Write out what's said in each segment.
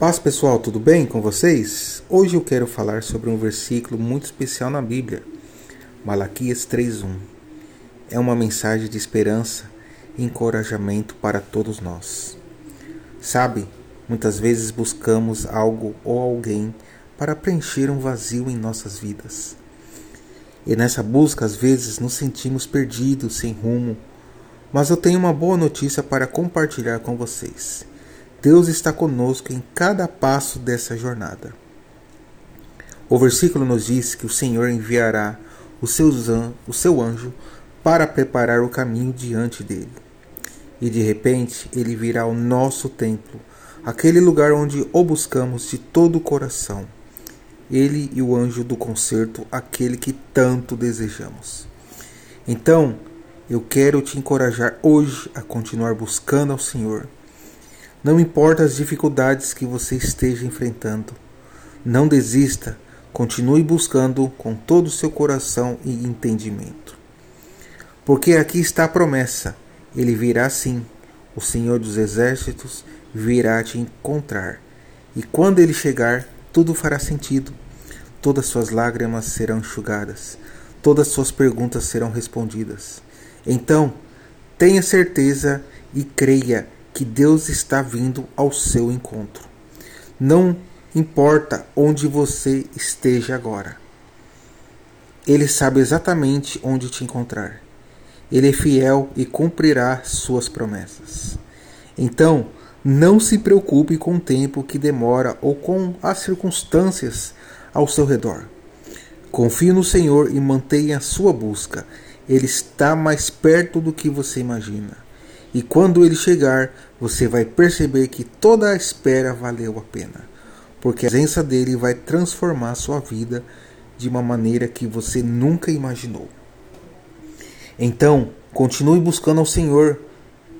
Paz pessoal, tudo bem com vocês? Hoje eu quero falar sobre um versículo muito especial na Bíblia, Malaquias 3:1. É uma mensagem de esperança e encorajamento para todos nós. Sabe, muitas vezes buscamos algo ou alguém para preencher um vazio em nossas vidas. E nessa busca, às vezes, nos sentimos perdidos, sem rumo. Mas eu tenho uma boa notícia para compartilhar com vocês. Deus está conosco em cada passo dessa jornada. O versículo nos diz que o Senhor enviará o seu, anjo para preparar o caminho diante dele. E de repente ele virá ao nosso templo, aquele lugar onde o buscamos de todo o coração. Ele e o anjo do concerto, aquele que tanto desejamos. Então, eu quero te encorajar hoje a continuar buscando ao Senhor não importa as dificuldades que você esteja enfrentando. Não desista, continue buscando com todo o seu coração e entendimento. Porque aqui está a promessa: ele virá sim, o Senhor dos Exércitos virá te encontrar. E quando ele chegar, tudo fará sentido. Todas suas lágrimas serão enxugadas, todas suas perguntas serão respondidas. Então, tenha certeza e creia que Deus está vindo ao seu encontro. Não importa onde você esteja agora. Ele sabe exatamente onde te encontrar. Ele é fiel e cumprirá suas promessas. Então, não se preocupe com o tempo que demora ou com as circunstâncias ao seu redor. Confie no Senhor e mantenha a sua busca. Ele está mais perto do que você imagina. E quando ele chegar, você vai perceber que toda a espera valeu a pena, porque a presença dele vai transformar sua vida de uma maneira que você nunca imaginou. Então, continue buscando ao Senhor,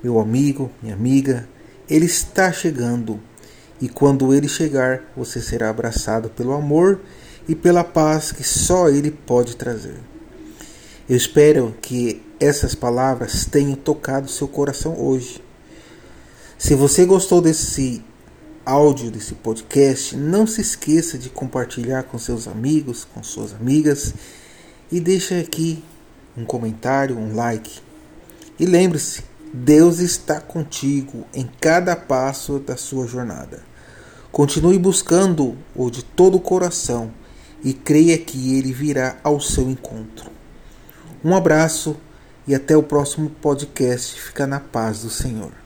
meu amigo, minha amiga. Ele está chegando. E quando ele chegar, você será abraçado pelo amor e pela paz que só ele pode trazer. Eu espero que essas palavras tenham tocado seu coração hoje. Se você gostou desse áudio, desse podcast, não se esqueça de compartilhar com seus amigos, com suas amigas e deixe aqui um comentário, um like. E lembre-se, Deus está contigo em cada passo da sua jornada. Continue buscando-o de todo o coração e creia que ele virá ao seu encontro. Um abraço e até o próximo podcast. Fica na paz do Senhor.